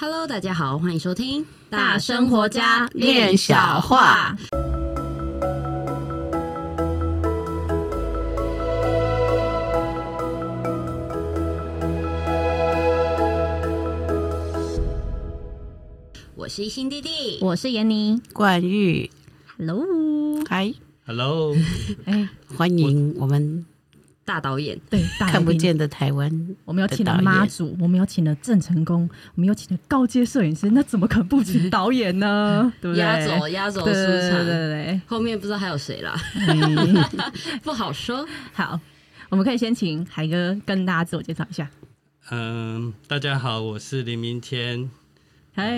Hello，大家好，欢迎收听大生活家练小话。我是一心弟弟，我是闫妮，冠玉，Hello，嗨，Hello，哎，欢迎我们。大导演，对，看不见的台湾，我们有请了妈祖，我们有请了郑成功，我们有请了高阶摄影师，那怎么可能不请导演呢？对不对？压轴，压轴出场，对对对，后面不知道还有谁啦，不好说。好，我们可以先请海哥跟大家自我介绍一下。嗯，大家好，我是林明天。嗨，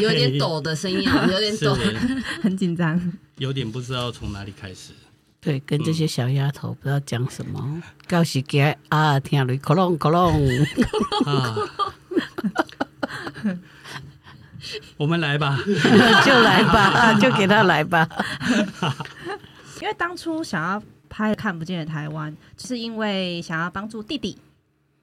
有点抖的声音啊，有点抖，很紧张，有点不知道从哪里开始。对，跟这些小丫头不知道讲什么，告诉给啊，听雷，克隆克隆。我们来吧，就来吧，就给他来吧。因为当初想要拍《看不见的台湾》，就是因为想要帮助弟弟。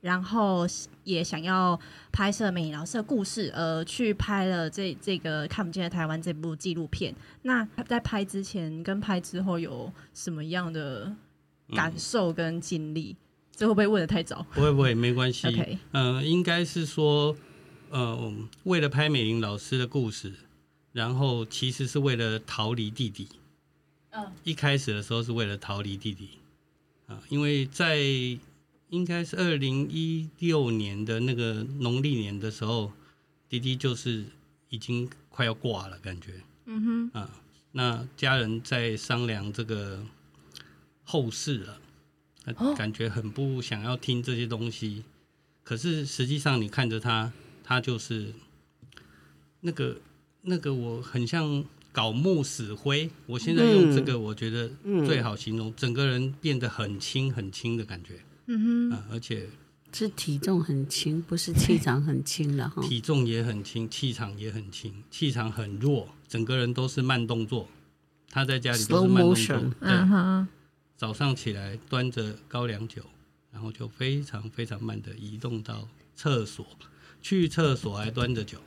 然后也想要拍摄美老师的故事，而，去拍了这这个看不见的台湾这部纪录片。那在拍之前跟拍之后有什么样的感受跟经历？嗯、这会不会问的太早？不会不会，没关系。OK，嗯、呃，应该是说，呃，为了拍美玲老师的故事，然后其实是为了逃离弟弟。嗯，一开始的时候是为了逃离弟弟啊、呃，因为在。应该是二零一六年的那个农历年的时候，滴滴就是已经快要挂了，感觉。嗯哼。啊，那家人在商量这个后事了，感觉很不想要听这些东西。可是实际上，你看着他，他就是那个那个，我很像搞木死灰。我现在用这个，我觉得最好形容，整个人变得很轻很轻的感觉。嗯哼，啊而且是体重很轻，不是气场很轻了哈。体重也很轻，气场也很轻，气场很弱，整个人都是慢动作。他在家里都是慢动作。对，早上起来端着高粱酒，然后就非常非常慢的移动到厕所，去厕所还端着酒。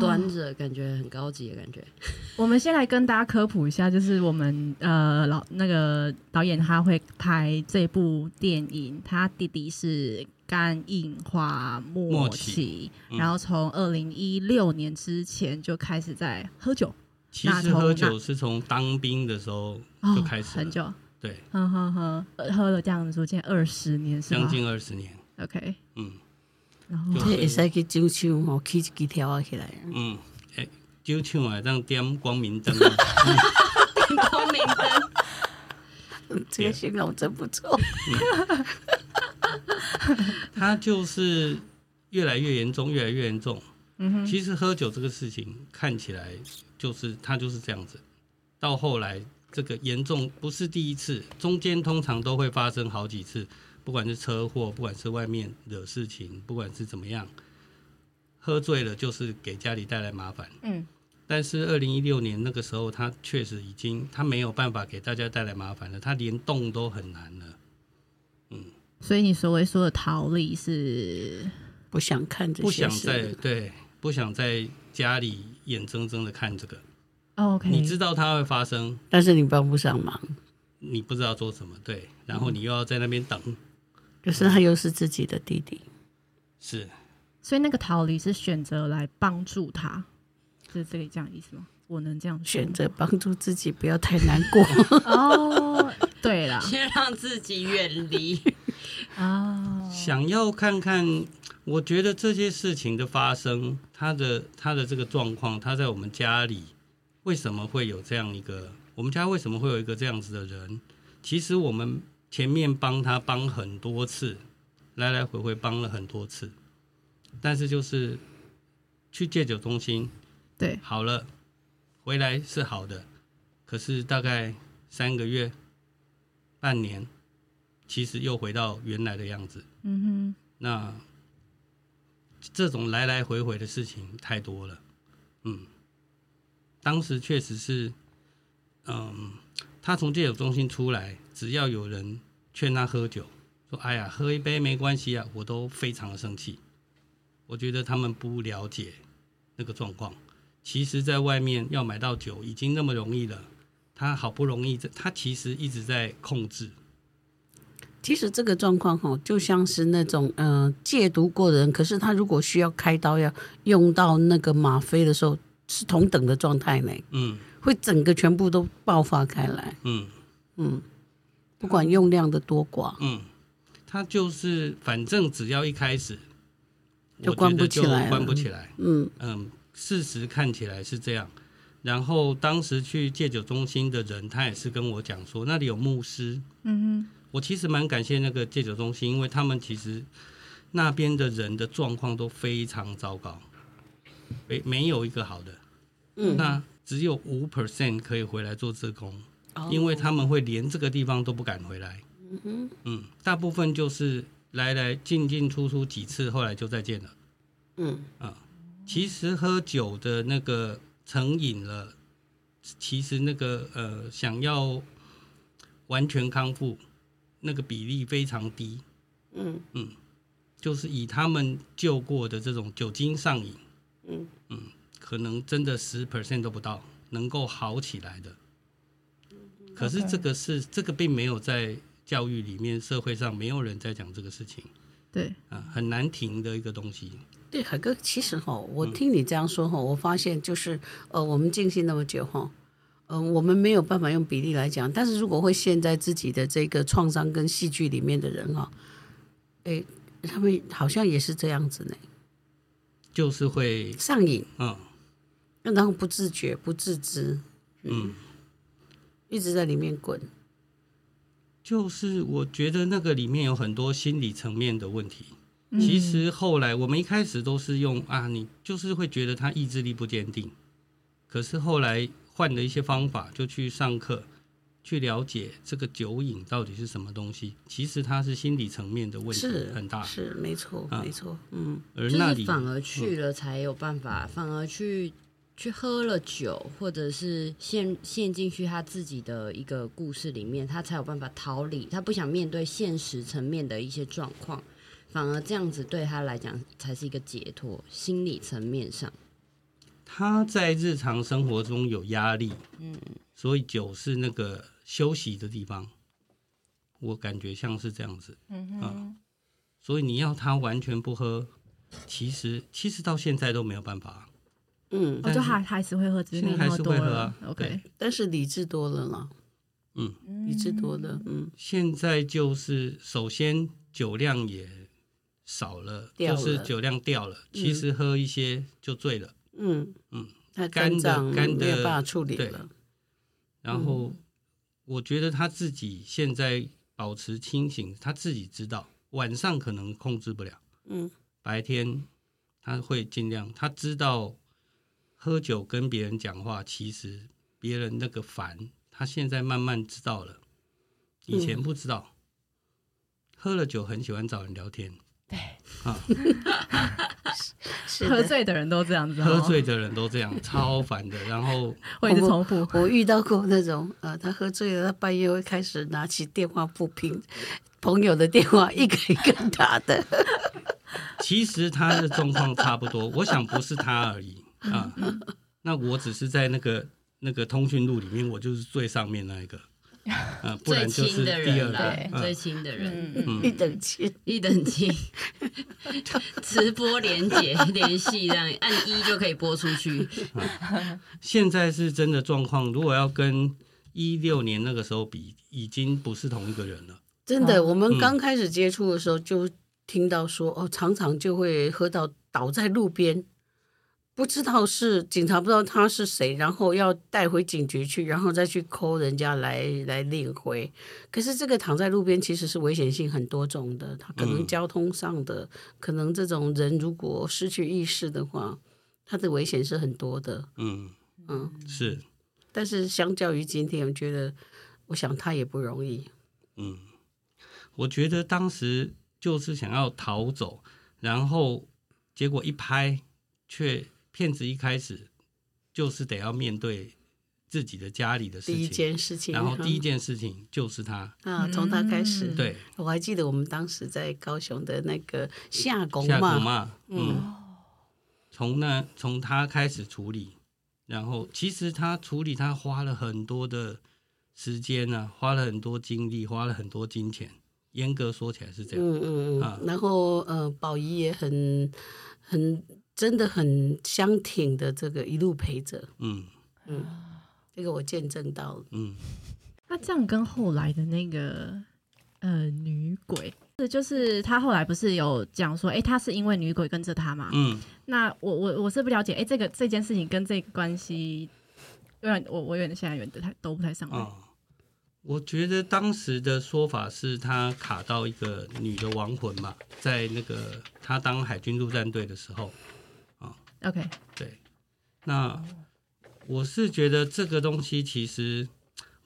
端着感觉很高级的感觉。我们先来跟大家科普一下，就是我们呃老那个导演他会拍这部电影，他弟弟是肝硬化末期，末期嗯、然后从二零一六年之前就开始在喝酒。其实喝酒是从当兵的时候就开始、哦、很久。对，喝喝喝，喝了这样子，逐渐二十年？将近二十年。OK，嗯。然后这会使去酒厂吼，起一支条起来。嗯，哎，酒厂啊，这样点光明灯。点光明灯，这个形容真不错。他就是越来越严重，越来越严重。嗯哼。其实喝酒这个事情看起来就是他就是这样子，到后来这个严重不是第一次，中间通常都会发生好几次。不管是车祸，不管是外面惹事情，不管是怎么样，喝醉了就是给家里带来麻烦。嗯，但是二零一六年那个时候，他确实已经他没有办法给大家带来麻烦了，他连动都很难了。嗯，所以你所谓说的逃离是不想看这些，不想在对，不想在家里眼睁睁的看这个。OK，你知道它会发生，但是你帮不上忙，你不知道做什么，对，然后你又要在那边等。可是他又是自己的弟弟，是，所以那个逃离是选择来帮助他，是这个这样意思吗？我能这样选择帮助自己，不要太难过 哦。对了，先让自己远离啊，想要看看，我觉得这些事情的发生，他的他的这个状况，他在我们家里为什么会有这样一个？我们家为什么会有一个这样子的人？其实我们。前面帮他帮很多次，来来回回帮了很多次，但是就是去戒酒中心，对，好了，回来是好的，可是大概三个月、半年，其实又回到原来的样子。嗯哼，那这种来来回回的事情太多了。嗯，当时确实是，嗯。他从戒酒中心出来，只要有人劝他喝酒，说：“哎呀，喝一杯没关系啊！”我都非常的生气，我觉得他们不了解那个状况。其实，在外面要买到酒已经那么容易了，他好不容易，他其实一直在控制。其实这个状况哈，就像是那种嗯、呃、戒毒过的人，可是他如果需要开刀要用到那个吗啡的时候，是同等的状态呢。嗯，会整个全部都爆发开来。嗯嗯，不管用量的多寡。嗯，他就是反正只要一开始就关不起来，关不起来。嗯嗯，事实看起来是这样。然后当时去戒酒中心的人，他也是跟我讲说，那里有牧师。嗯哼。我其实蛮感谢那个戒酒中心，因为他们其实那边的人的状况都非常糟糕，没没有一个好的，嗯，那只有五 percent 可以回来做自工，因为他们会连这个地方都不敢回来，嗯嗯，大部分就是来来进进出出几次，后来就再见了，嗯。啊，其实喝酒的那个成瘾了，其实那个呃想要完全康复。那个比例非常低，嗯。嗯，就是以他们救过的这种酒精上瘾，嗯。嗯，可能真的十 percent 都不到能够好起来的。可是这个是这个并没有在教育里面，社会上没有人在讲这个事情，对啊，很难停的一个东西。对，海哥，其实哈，我听你这样说哈，我发现就是呃，我们静心那么久哈。嗯，我们没有办法用比例来讲，但是如果会陷在自己的这个创伤跟戏剧里面的人哈，哎，他们好像也是这样子呢，就是会上瘾，嗯，然后不自觉、不自知，嗯，嗯，一直在里面滚。就是我觉得那个里面有很多心理层面的问题。其实后来我们一开始都是用啊，你就是会觉得他意志力不坚定，可是后来。换了一些方法，就去上课，去了解这个酒瘾到底是什么东西。其实它是心理层面的问题很大，是，是没错，啊、没错，嗯。而那里反而去了才有办法，嗯、反而去去喝了酒，或者是陷陷进去他自己的一个故事里面，他才有办法逃离。他不想面对现实层面的一些状况，反而这样子对他来讲才是一个解脱，心理层面上。他在日常生活中有压力，嗯，所以酒是那个休息的地方，我感觉像是这样子，嗯哼、啊，所以你要他完全不喝，其实其实到现在都没有办法，嗯，我就还还是会喝，只是没那么多了，OK，但是理智多了嘛，嗯，理智多了，嗯，现在就是首先酒量也少了，了。就是酒量掉了，其实喝一些就醉了。嗯。嗯，他肝脏肝的没有办法处理了。对，然后我觉得他自己现在保持清醒，他自己知道晚上可能控制不了。嗯，白天他会尽量，他知道喝酒跟别人讲话，其实别人那个烦，他现在慢慢知道了，以前不知道。喝了酒很喜欢找人聊天。对啊，喝醉的人都这样子，喝醉的人都这样，超烦的。然后会一直重复。我遇到过那种，呃，他喝醉了，他半夜会开始拿起电话不平朋友的电话，一个一个打的。其实他的状况差不多，我想不是他而已啊。那我只是在那个那个通讯录里面，我就是最上面那一个。啊，不然就是第二个最亲的人，嗯，一等亲，一等亲，直播连接联系这样，按一就可以播出去。现在是真的状况，如果要跟一六年那个时候比，已经不是同一个人了。真的，我们刚开始接触的时候，就听到说，哦，常常就会喝到倒在路边。不知道是警察，不知道他是谁，然后要带回警局去，然后再去 call 人家来来领回。可是这个躺在路边其实是危险性很多种的，他可能交通上的，嗯、可能这种人如果失去意识的话，他的危险是很多的。嗯嗯，是。但是相较于今天，我觉得，我想他也不容易。嗯，我觉得当时就是想要逃走，然后结果一拍却。骗子一开始就是得要面对自己的家里的事情，第一件事情，然后第一件事情就是他啊，从他开始。对，我还记得我们当时在高雄的那个夏公嘛，嗯，从那从他开始处理，然后其实他处理他花了很多的时间呢、啊，花了很多精力，花了很多金钱。严格说起来是这样，嗯嗯嗯。啊、然后呃，宝仪也很很真的很相挺的，这个一路陪着。嗯嗯，这个我见证到了。嗯，那这样跟后来的那个呃女鬼，是就是他后来不是有讲说，哎，他是因为女鬼跟着他嘛？嗯。那我我我是不了解，哎，这个这件事情跟这个关系，有点我我有点现在有点太都不太上来。哦我觉得当时的说法是他卡到一个女的亡魂嘛，在那个他当海军陆战队的时候，啊，OK，对，那我是觉得这个东西其实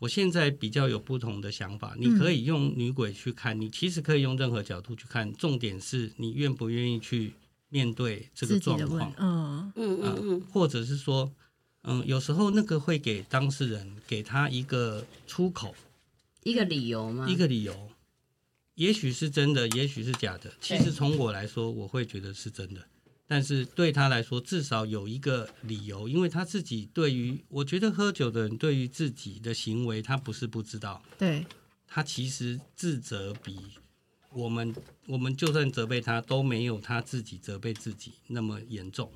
我现在比较有不同的想法。你可以用女鬼去看，你其实可以用任何角度去看，重点是你愿不愿意去面对这个状况，嗯嗯嗯，或者是说。嗯，有时候那个会给当事人给他一个出口，一个理由吗？一个理由，也许是真的，也许是假的。其实从我来说，我会觉得是真的。但是对他来说，至少有一个理由，因为他自己对于，我觉得喝酒的人对于自己的行为，他不是不知道。对，他其实自责比我们，我们就算责备他，都没有他自己责备自己那么严重。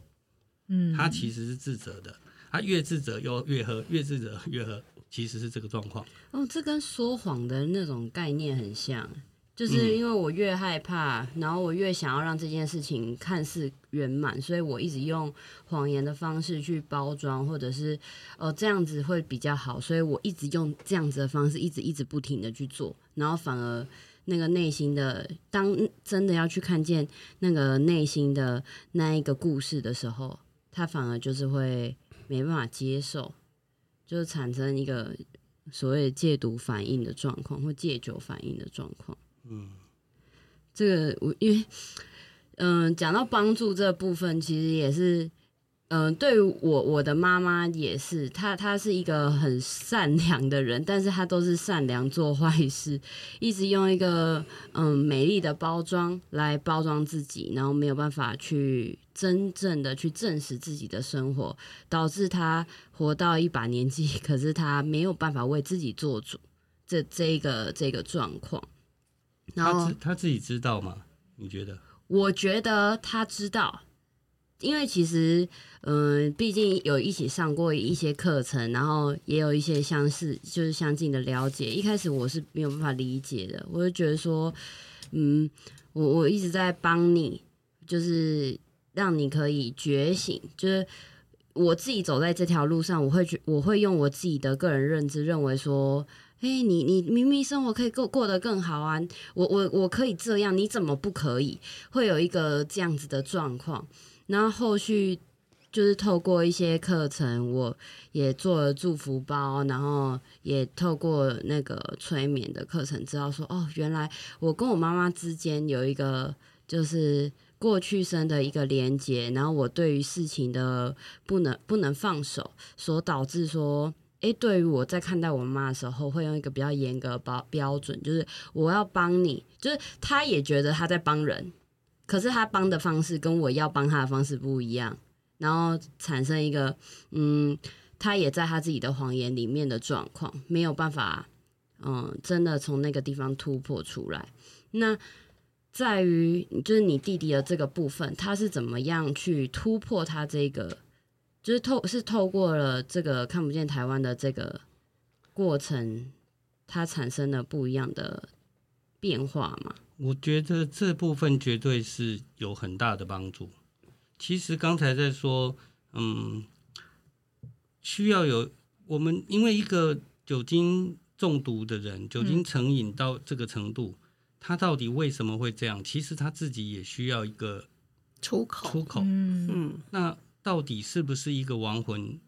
嗯，他其实是自责的。他越自责又越喝，越自责越喝，其实是这个状况。哦，这跟说谎的那种概念很像，就是因为我越害怕，嗯、然后我越想要让这件事情看似圆满，所以我一直用谎言的方式去包装，或者是哦这样子会比较好，所以我一直用这样子的方式，一直一直不停的去做，然后反而那个内心的，当真的要去看见那个内心的那一个故事的时候，他反而就是会。没办法接受，就是产生一个所谓戒毒反应的状况，或戒酒反应的状况。嗯，这个我因为，嗯、讲到帮助这部分，其实也是。嗯、对于我我的妈妈也是，她她是一个很善良的人，但是她都是善良做坏事，一直用一个嗯美丽的包装来包装自己，然后没有办法去真正的去证实自己的生活，导致她活到一把年纪，可是她没有办法为自己做主，这这一个这个状况。然后他自己知道吗？你觉得？我觉得他知道。因为其实，嗯，毕竟有一起上过一些课程，然后也有一些相似，就是相近的了解。一开始我是没有办法理解的，我就觉得说，嗯，我我一直在帮你，就是让你可以觉醒。就是我自己走在这条路上，我会觉我会用我自己的个人认知认为说，哎，你你明明生活可以过过得更好啊，我我我可以这样，你怎么不可以？会有一个这样子的状况。然后后续就是透过一些课程，我也做了祝福包，然后也透过那个催眠的课程，知道说哦，原来我跟我妈妈之间有一个就是过去生的一个连接，然后我对于事情的不能不能放手，所导致说，诶，对于我在看待我妈的时候，会用一个比较严格的标标准，就是我要帮你，就是她也觉得她在帮人。可是他帮的方式跟我要帮他的方式不一样，然后产生一个，嗯，他也在他自己的谎言里面的状况，没有办法，嗯，真的从那个地方突破出来。那在于就是你弟弟的这个部分，他是怎么样去突破他这个，就是透是透过了这个看不见台湾的这个过程，它产生了不一样的变化嘛？我觉得这部分绝对是有很大的帮助。其实刚才在说，嗯，需要有我们，因为一个酒精中毒的人，酒精成瘾到这个程度，嗯，他到底为什么会这样？其实他自己也需要一个出口。出口，嗯，那到底是不是一个亡魂，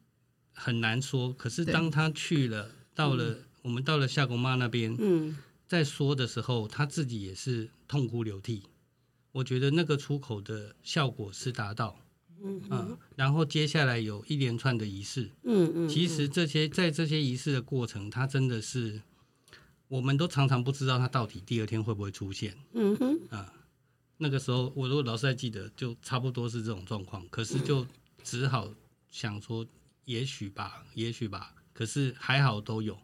很难说。可是当他去了，到了我们到了夏公妈那边，嗯。在说的时候，他自己也是痛哭流涕。我觉得那个出口的效果是达到，嗯嗯，然后接下来有一连串的仪式，嗯嗯，其实这些在这些仪式的过程，他真的是，我们都常常不知道他到底第二天会不会出现，嗯哼，啊，那个时候，我如果老师还记得，就差不多是这种状况。可是就只好想说，也许吧，也许吧。可是还好都有，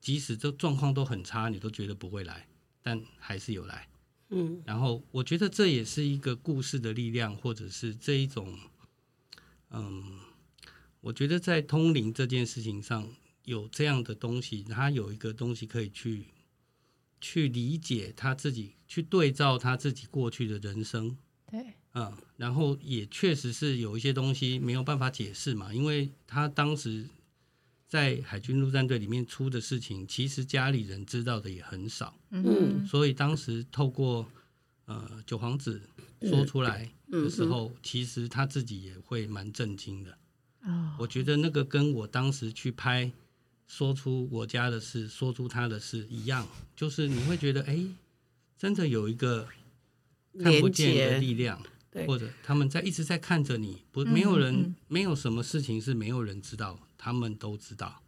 即使这状况都很差，你都觉得不会来，但还是有来。嗯，然后我觉得这也是一个故事的力量，或者是这一种，嗯，我觉得在通灵这件事情上有这样的东西，他有一个东西可以去。去理解他自己，去对照他自己过去的人生，对，嗯，然后也确实是有一些东西没有办法解释嘛，因为他当时在海军陆战队里面出的事情，其实家里人知道的也很少，嗯，所以当时透过呃九皇子说出来的时候，其实他自己也会蛮震惊的，哦，我觉得那个跟我当时去拍。说出我家的事，说出他的事一样，就是你会觉得，哎，真的有一个看不见的力量，或者他们在一直在看着你，不，没有人，嗯嗯、没有什么事情是没有人知道，他们都知道。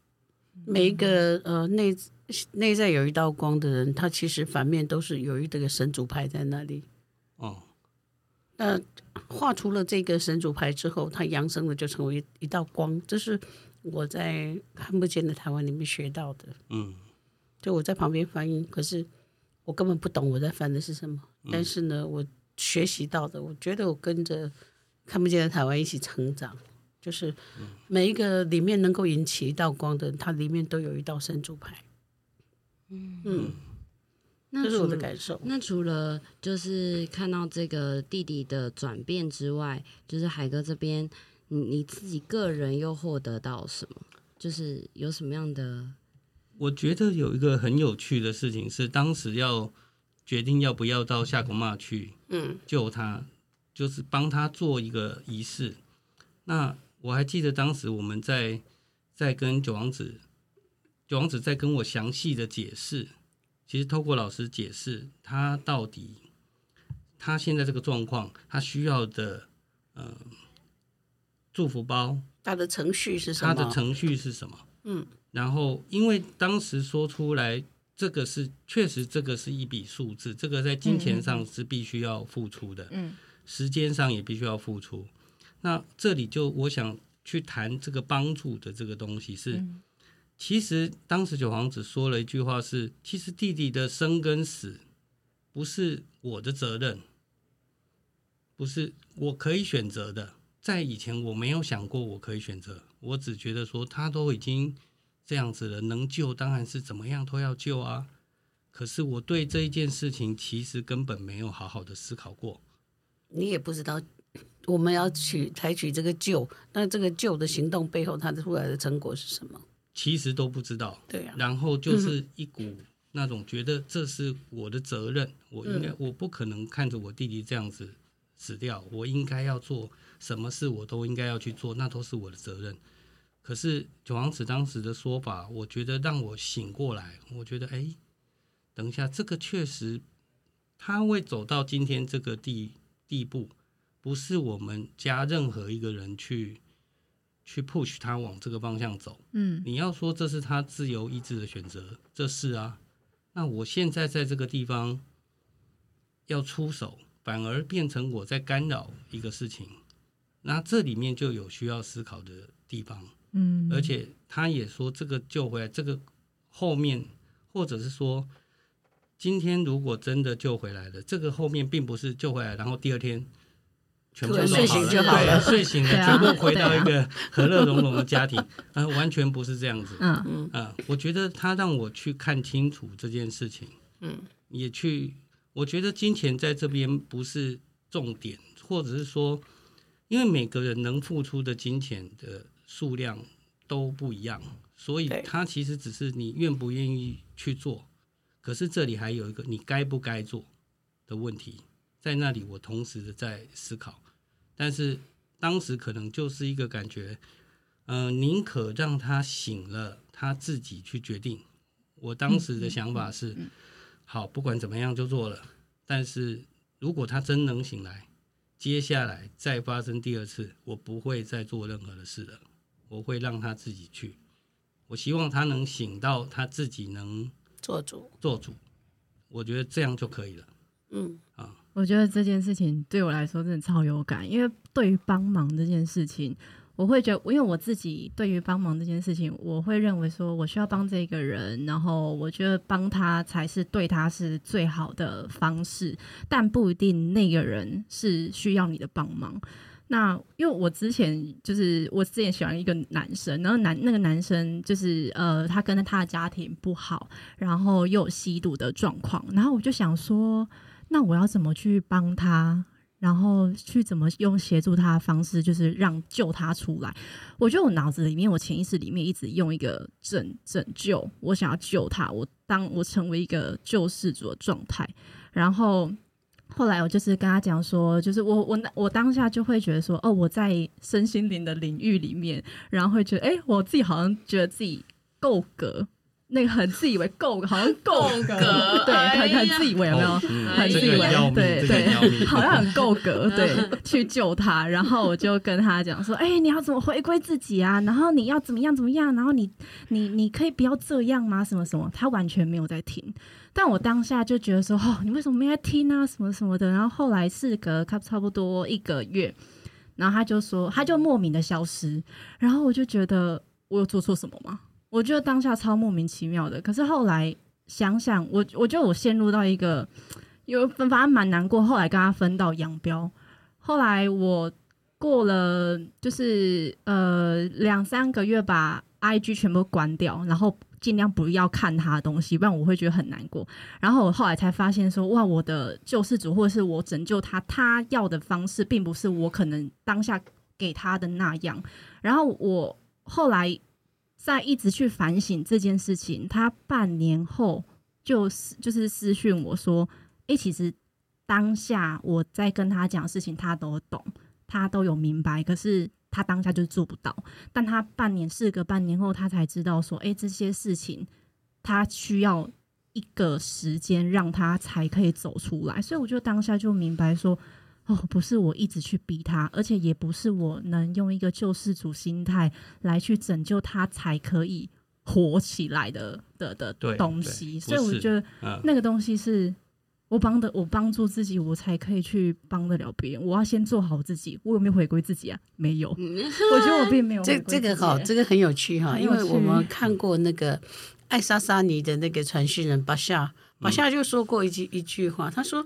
每一个呃内内在有一道光的人，他其实反面都是有一个神主牌在那里。哦，那画出了这个神主牌之后，他扬升了就成为一道光，这是。我在看不见的台湾里面学到的，嗯，就我在旁边翻译，可是我根本不懂我在翻的是什么。嗯、但是呢，我学习到的，我觉得我跟着看不见的台湾一起成长，就是每一个里面能够引起一道光的，它里面都有一道神主牌。嗯嗯，这是我的感受。那除了就是看到这个弟弟的转变之外，就是海哥这边。你你自己个人又获得到什么？就是有什么样的？我觉得有一个很有趣的事情是，当时要决定要不要到夏公妈去，嗯，救他，就是帮他做一个仪式。那我还记得当时我们在在跟九王子，九王子在跟我详细的解释，其实透过老师解释，他到底他现在这个状况，他需要的，嗯、呃。祝福包，他的程序是什么？他的程序是什么？嗯，然后因为当时说出来，这个是确实，这个是一笔数字，这个在金钱上是必须要付出的，嗯，时间上也必须要付出。那这里就我想去谈这个帮助的这个东西是，其实当时九皇子说了一句话是，其实弟弟的生跟死不是我的责任，不是我可以选择的。在以前，我没有想过我可以选择，我只觉得说他都已经这样子了，能救当然是怎么样都要救啊。可是我对这一件事情其实根本没有好好的思考过。你也不知道我们要去采取这个救，那这个救的行动背后，它出来的成果是什么？其实都不知道。对啊。然后就是一股那种觉得这是我的责任，我应该我不可能看着我弟弟这样子死掉，我应该要做。什么事我都应该要去做，那都是我的责任。可是九皇子当时的说法，我觉得让我醒过来。我觉得，哎，等一下，这个确实他会走到今天这个地地步，不是我们家任何一个人去去 push 他往这个方向走。嗯，你要说这是他自由意志的选择，这是啊。那我现在在这个地方要出手，反而变成我在干扰一个事情。那这里面就有需要思考的地方，嗯，而且他也说，这个救回来，这个后面，或者是说，今天如果真的救回来了，这个后面并不是救回来，然后第二天全部都好了，睡醒就好了，睡醒了，全部回到一个和乐融融的家庭，啊，完全不是这样子，嗯嗯，啊，我觉得他让我去看清楚这件事情，嗯，也去，我觉得金钱在这边不是重点，或者是说。因为每个人能付出的金钱的数量都不一样，所以它其实只是你愿不愿意去做。可是这里还有一个你该不该做的问题，在那里我同时的在思考。但是当时可能就是一个感觉，嗯、呃，宁可让他醒了，他自己去决定。我当时的想法是，好，不管怎么样就做了。但是如果他真能醒来。接下来再发生第二次，我不会再做任何的事了。我会让他自己去。我希望他能醒到他自己能做主，做主。我觉得这样就可以了。嗯啊，我觉得这件事情对我来说真的超有感，因为对于帮忙这件事情，我会觉得，因为我自己对于帮忙这件事情，我会认为说我需要帮这个人，然后我觉得帮他才是对他是最好的方式，但不一定那个人是需要你的帮忙。那因为我之前就是我之前喜欢一个男生，然后男那个男生就是呃，他跟他的家庭不好，然后又有吸毒的状况，然后我就想说。那我要怎么去帮他？然后去怎么用协助他的方式，就是让救他出来？我觉得我脑子里面，我潜意识里面一直用一个拯拯救，我想要救他，我当我成为一个救世主的状态。然后后来我就是跟他讲说，就是我我我当下就会觉得说，哦，我在身心灵的领域里面，然后会觉得，哎，我自己好像觉得自己够格。那个很自以为够，好像够格，对，很很自以为有没有？很自以为，对对，好像很够格，对，去救他。然后我就跟他讲说：“哎，你要怎么回归自己啊？然后你要怎么样怎么样？然后你你你可以不要这样吗？什么什么？”他完全没有在听。但我当下就觉得说：“哦，你为什么没在听啊？什么什么的。”然后后来事隔差不多一个月，然后他就说，他就莫名的消失。然后我就觉得我有做错什么吗？我觉得当下超莫名其妙的，可是后来想想，我我觉得我陷入到一个有分反正蛮难过。后来跟他分道扬镳，后来我过了就是呃两三个月把 IG 全部关掉，然后尽量不要看他的东西，不然我会觉得很难过。然后我后来才发现说，哇，我的救世主或者是我拯救他，他要的方式并不是我可能当下给他的那样。然后我后来。在一直去反省这件事情，他半年后就是就是私讯我说：“诶、欸，其实当下我在跟他讲事情，他都懂，他都有明白，可是他当下就是做不到。但他半年事隔半年后，他才知道说：诶、欸，这些事情他需要一个时间让他才可以走出来。所以我就当下就明白说。”哦，不是我一直去逼他，而且也不是我能用一个救世主心态来去拯救他才可以活起来的的的东西。所以我觉得那个东西是我帮的，我帮助自己，我才可以去帮得了别人。我要先做好自己。我有没有回归自己啊？没有。我觉得我并没有。这这个好，这个很有趣哈，因为我们看过那个爱莎莎尼的那个传讯人巴夏，巴夏就说过一句一句话，他说。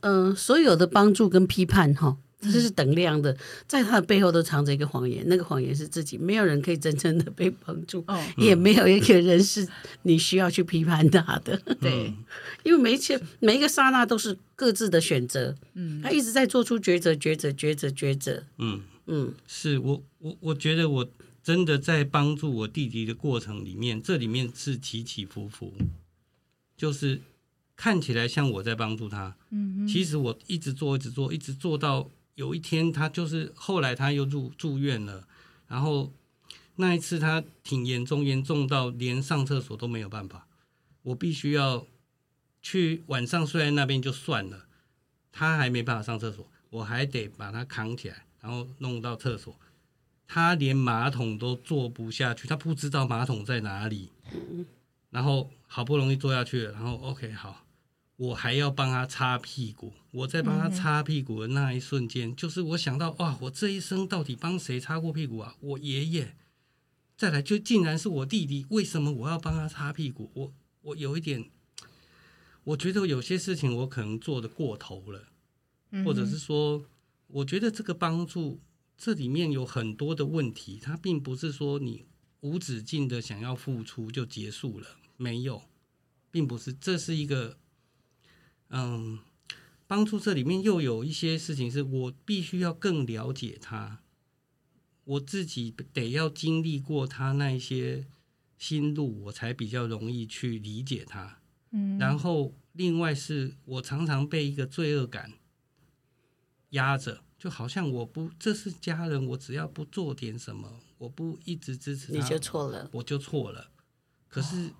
嗯、呃，所有的帮助跟批判，哈，这是等量的，在他的背后都藏着一个谎言，那个谎言是自己，没有人可以真正的被帮助，哦、也没有一个人是你需要去批判他的，对，因为每一切每一个刹那都是各自的选择，嗯，他一直在做出抉择，抉择，抉择，抉择，嗯嗯，是我我我觉得我真的在帮助我弟弟的过程里面，这里面是起起伏伏，就是。看起来像我在帮助他，嗯，其实我一直做，一直做，一直做到有一天，他就是后来他又住住院了，然后那一次他挺严重，严重到连上厕所都没有办法，我必须要去晚上睡在那边就算了，他还没办法上厕所，我还得把他扛起来，然后弄到厕所，他连马桶都坐不下去，他不知道马桶在哪里，然后好不容易坐下去了，然后 OK 好。我还要帮他擦屁股，我在帮他擦屁股的那一瞬间，就是我想到哇，我这一生到底帮谁擦过屁股啊？我爷爷，再来就竟然是我弟弟，为什么我要帮他擦屁股？我我有一点，我觉得有些事情我可能做的过头了，或者是说，我觉得这个帮助这里面有很多的问题，它并不是说你无止境的想要付出就结束了，没有，并不是，这是一个。嗯，帮助这里面又有一些事情是我必须要更了解他，我自己得要经历过他那一些心路，我才比较容易去理解他。嗯，然后另外是我常常被一个罪恶感压着，就好像我不，这是家人，我只要不做点什么，我不一直支持他，你就错了，我就错了。可是。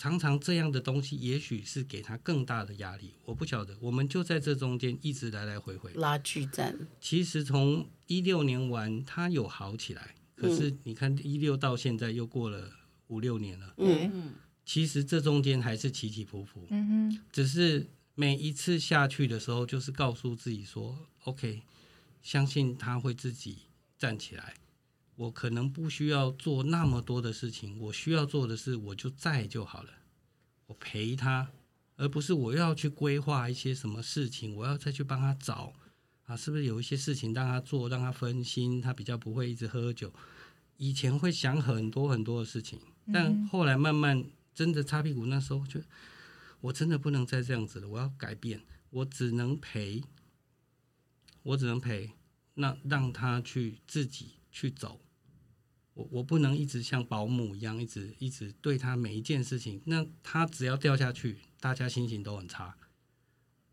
哦常常这样的东西，也许是给他更大的压力。我不晓得，我们就在这中间一直来来回回拉锯战。其实从一六年完，他有好起来，可是你看一六到现在又过了五六年了。嗯，其实这中间还是起起伏伏。嗯哼，只是每一次下去的时候，就是告诉自己说：“OK，相信他会自己站起来。我可能不需要做那么多的事情，我需要做的是，我就在就好了，我陪他，而不是我要去规划一些什么事情，我要再去帮他找啊，是不是有一些事情让他做，让他分心，他比较不会一直喝酒。以前会想很多很多的事情，但后来慢慢真的擦屁股，那时候就。”我真的不能再这样子了，我要改变。我只能陪，我只能陪，那让他去自己去走。我我不能一直像保姆一样，一直一直对他每一件事情。那他只要掉下去，大家心情都很差。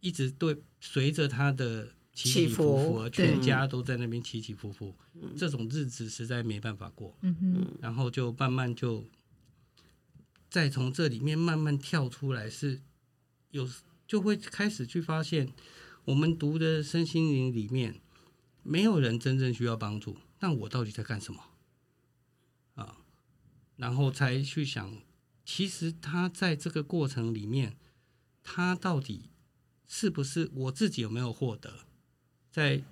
一直对随着他的起起伏伏，全家都在那边起起伏伏，这种日子实在没办法过。嗯哼，然后就慢慢就。再从这里面慢慢跳出来，是有就会开始去发现，我们读的身心灵里面，没有人真正需要帮助。那我到底在干什么？啊，然后才去想，其实他在这个过程里面，他到底是不是我自己有没有获得？在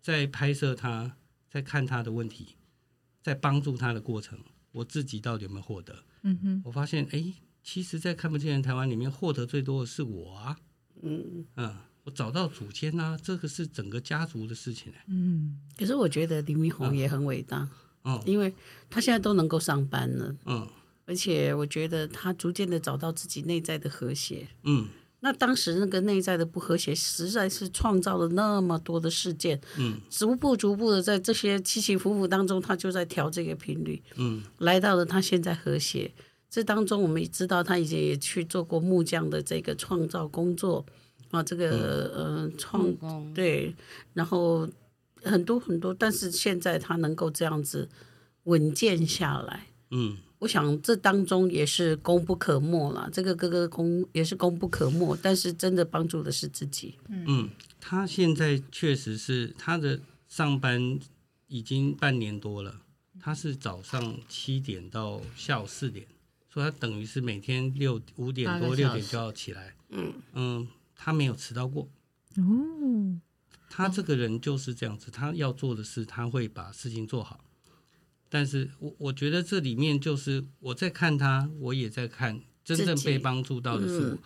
在拍摄他，在看他的问题，在帮助他的过程，我自己到底有没有获得？嗯哼，我发现哎、欸，其实，在看不见的台湾里面，获得最多的是我啊。嗯嗯，我找到祖先、啊，这个是整个家族的事情哎。嗯，可是我觉得李明宏也很伟大。嗯，因为他现在都能够上班了。嗯，而且我觉得他逐渐的找到自己内在的和谐。嗯，那当时那个内在的不和谐，实在是创造了那么多的事件。嗯，逐步逐步的在这些起起伏伏当中，他就在调这个频率。嗯，来到了他现在和谐。这当中，我们也知道他以前也去做过木匠的这个创造工作啊，这个呃创对，然后很多很多，但是现在他能够这样子稳健下来，嗯，我想这当中也是功不可没了。这个哥哥功也是功不可没，但是真的帮助的是自己。嗯，他现在确实是他的上班已经半年多了，他是早上七点到下午四点。所以他等于是每天六五点多六点就要起来，嗯嗯，他没有迟到过。哦，他这个人就是这样子，他要做的事，他会把事情做好。但是我我觉得这里面就是我在看他，我也在看真正被帮助到的是我。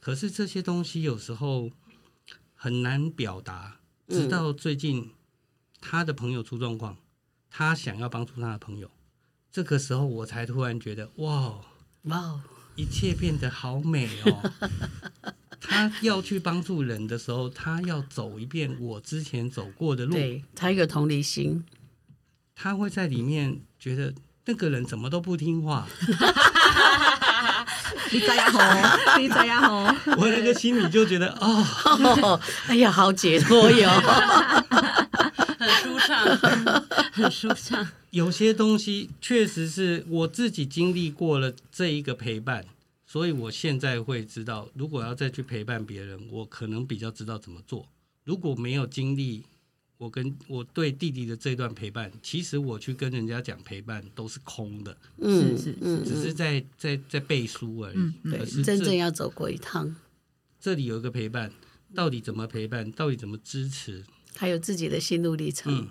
可是这些东西有时候很难表达，直到最近他的朋友出状况，他想要帮助他的朋友。这个时候，我才突然觉得，哇哇，一切变得好美哦。他要去帮助人的时候，他要走一遍我之前走过的路，对，他有同理心，他会在里面觉得那个人怎么都不听话。你在呀吼，你在呀吼，我那个心里就觉得，哦，哦 哎呀，好解脱哟。很舒畅，很舒畅。有些东西确实是我自己经历过了这一个陪伴，所以我现在会知道，如果要再去陪伴别人，我可能比较知道怎么做。如果没有经历我跟我对弟弟的这段陪伴，其实我去跟人家讲陪伴都是空的，嗯，是是，只是在在在背书而已。嗯，对，真正要走过一趟，这里有一个陪伴，到底怎么陪伴？到底怎么支持？还有自己的心路历程。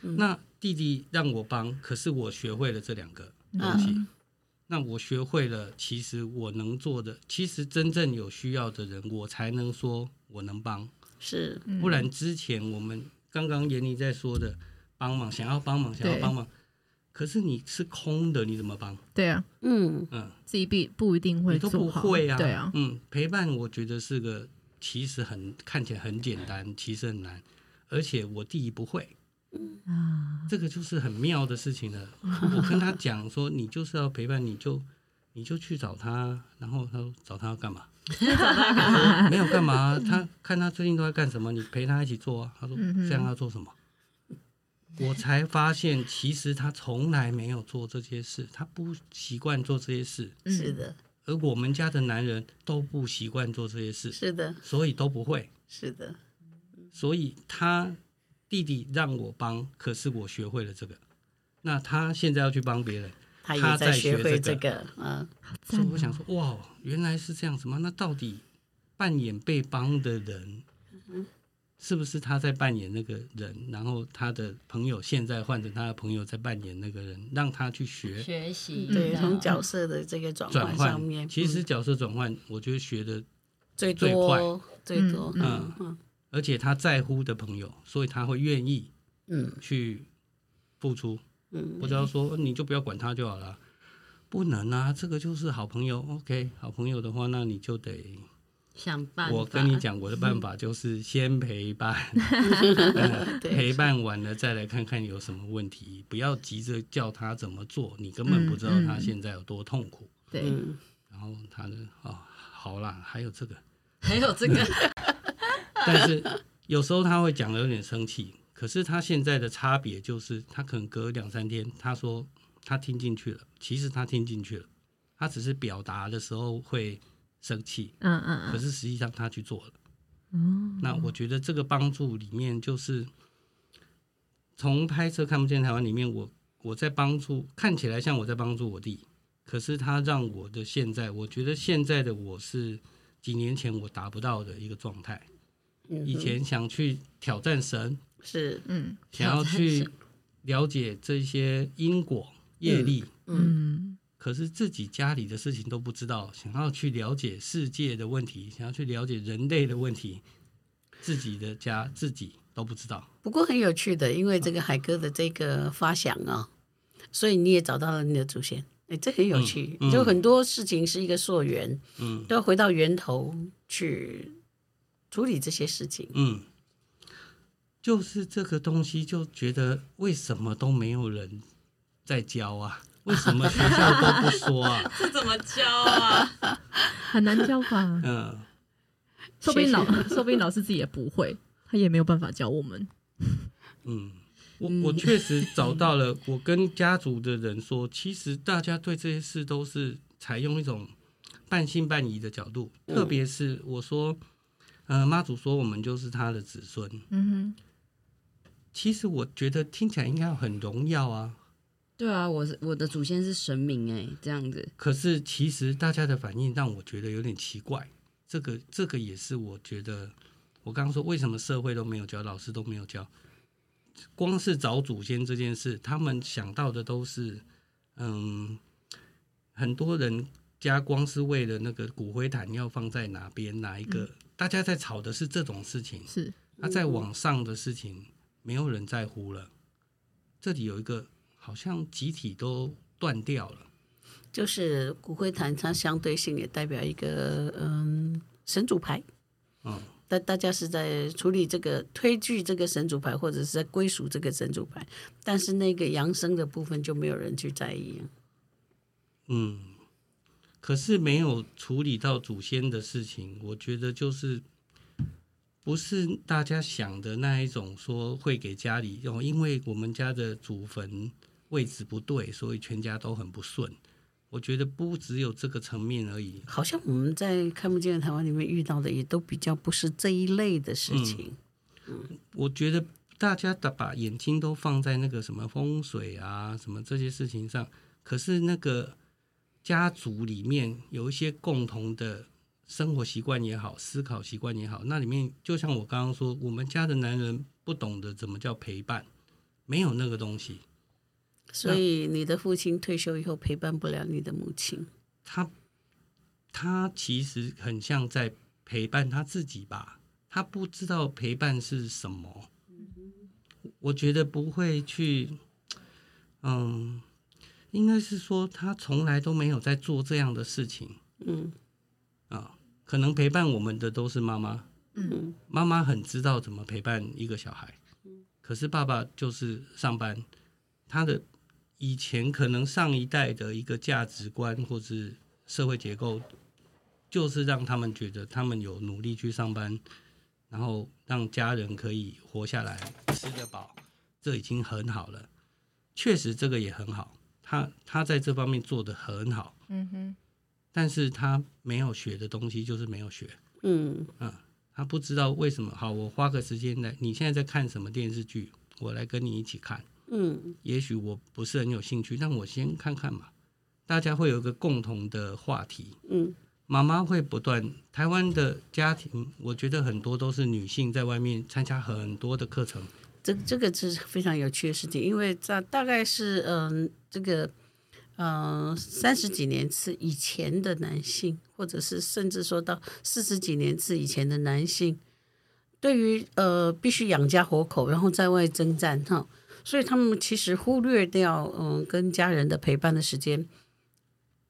嗯，那弟弟让我帮，可是我学会了这两个东西。嗯，那我学会了，其实我能做的，其实真正有需要的人，我才能说我能帮。是，不然之前我们刚刚严妮在说的帮忙，想要帮忙，想要帮忙，可是你是空的，你怎么帮？对啊，嗯嗯，自己必不一定会做好，都不会啊。对啊，嗯，陪伴我觉得是个，其实很看起来很简单，其实很难。而且我第一不会，啊，这个就是很妙的事情了。我跟他讲说，你就是要陪伴，你就你就去找他。然后他说找他要干嘛？没有干嘛，他看他最近都在干什么，你陪他一起做啊。他说这样要做什么？我才发现，其实他从来没有做这些事，他不习惯做这些事。是的，而我们家的男人都不习惯做这些事。是的，所以都不会。是的。所以他弟弟让我帮，可是我学会了这个。那他现在要去帮别人，他也在学会这个。嗯，所以我想说，哇，原来是这样子吗？那到底扮演被帮的人，是不是他在扮演那个人？然后他的朋友现在换成他的朋友在扮演那个人，让他去学学习，对，从角色的这个转换上面，其实角色转换，我觉得学的最最快最多，嗯嗯，而且他在乎的朋友，所以他会愿意嗯。去付出，嗯，不知道说你就不要管他就好了，不能啊，这个就是好朋友，OK，好朋友的话，那你就得。想办法，我跟你讲，我的办法就是先陪伴，嗯、陪伴完了再来看看有什么问题，不要急着叫他怎么做，你根本不知道他现在有多痛苦。对、嗯，然后他的哦，好啦，还有这个，还有这个，但是有时候他会讲的有点生气，可是他现在的差别就是，他可能隔两三天，他说他听进去了，其实他听进去了，他只是表达的时候会。生气，嗯嗯，可是实际上他去做了，嗯，那我觉得这个帮助里面就是从拍摄看不见台湾里面我，我我在帮助，看起来像我在帮助我弟，可是他让我的现在，我觉得现在的我是几年前我达不到的一个状态，嗯，以前想去挑战神，是，嗯，想要去了解这些因果业力，嗯。嗯可是自己家里的事情都不知道，想要去了解世界的问题，想要去了解人类的问题，自己的家自己都不知道。不过很有趣的，因为这个海哥的这个发想啊，所以你也找到了你的祖先。哎，这很有趣，嗯嗯、就很多事情是一个溯源，嗯，都要回到源头去处理这些事情。嗯，就是这个东西，就觉得为什么都没有人在教啊？为什么学校都不说啊？这怎么教啊？很难教吧？嗯，说不定老，说不定老师自己也不会，他也没有办法教我们。嗯，我我确实找到了。我跟家族的人说，其实大家对这些事都是采用一种半信半疑的角度。特别是我说，呃，妈祖说我们就是他的子孙。嗯哼，其实我觉得听起来应该很荣耀啊。对啊，我是我的祖先是神明哎，这样子。可是其实大家的反应让我觉得有点奇怪，这个这个也是我觉得，我刚刚说为什么社会都没有教，老师都没有教，光是找祖先这件事，他们想到的都是，嗯，很多人家光是为了那个骨灰坛要放在哪边哪一个，嗯、大家在吵的是这种事情，是，那在网上的事情没有人在乎了，这里有一个。好像集体都断掉了，就是骨灰坛，它相对性也代表一个嗯神主牌，嗯，大大家是在处理这个推举这个神主牌，或者是在归属这个神主牌，但是那个扬声的部分就没有人去在意。嗯，可是没有处理到祖先的事情，我觉得就是。不是大家想的那一种，说会给家里用，因为我们家的祖坟位置不对，所以全家都很不顺。我觉得不只有这个层面而已。好像我们在看不见的台湾里面遇到的，也都比较不是这一类的事情。嗯，我觉得大家的把眼睛都放在那个什么风水啊，什么这些事情上，可是那个家族里面有一些共同的。生活习惯也好，思考习惯也好，那里面就像我刚刚说，我们家的男人不懂得怎么叫陪伴，没有那个东西。所以你的父亲退休以后陪伴不了你的母亲。他他其实很像在陪伴他自己吧，他不知道陪伴是什么。我觉得不会去，嗯，应该是说他从来都没有在做这样的事情。嗯，啊。可能陪伴我们的都是妈妈，嗯，妈妈很知道怎么陪伴一个小孩，可是爸爸就是上班，他的以前可能上一代的一个价值观或是社会结构，就是让他们觉得他们有努力去上班，然后让家人可以活下来，吃得饱，这已经很好了。确实这个也很好，他他在这方面做得很好，嗯哼。但是他没有学的东西就是没有学，嗯嗯，他不知道为什么。好，我花个时间来，你现在在看什么电视剧？我来跟你一起看，嗯，也许我不是很有兴趣，但我先看看嘛。大家会有一个共同的话题，嗯，妈妈会不断。台湾的家庭，我觉得很多都是女性在外面参加很多的课程。这这个是非常有趣的事情，因为在大概是嗯、呃，这个嗯、呃、三十几年次以前的男性，或者是甚至说到四十几年次以前的男性，对于呃必须养家活口，然后在外征战哈，所以他们其实忽略掉嗯、呃、跟家人的陪伴的时间，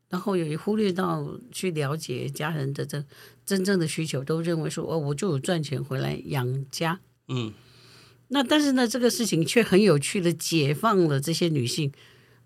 然后也忽略到去了解家人的这真正的需求，都认为说哦，我就有赚钱回来养家，嗯。那但是呢，这个事情却很有趣的解放了这些女性，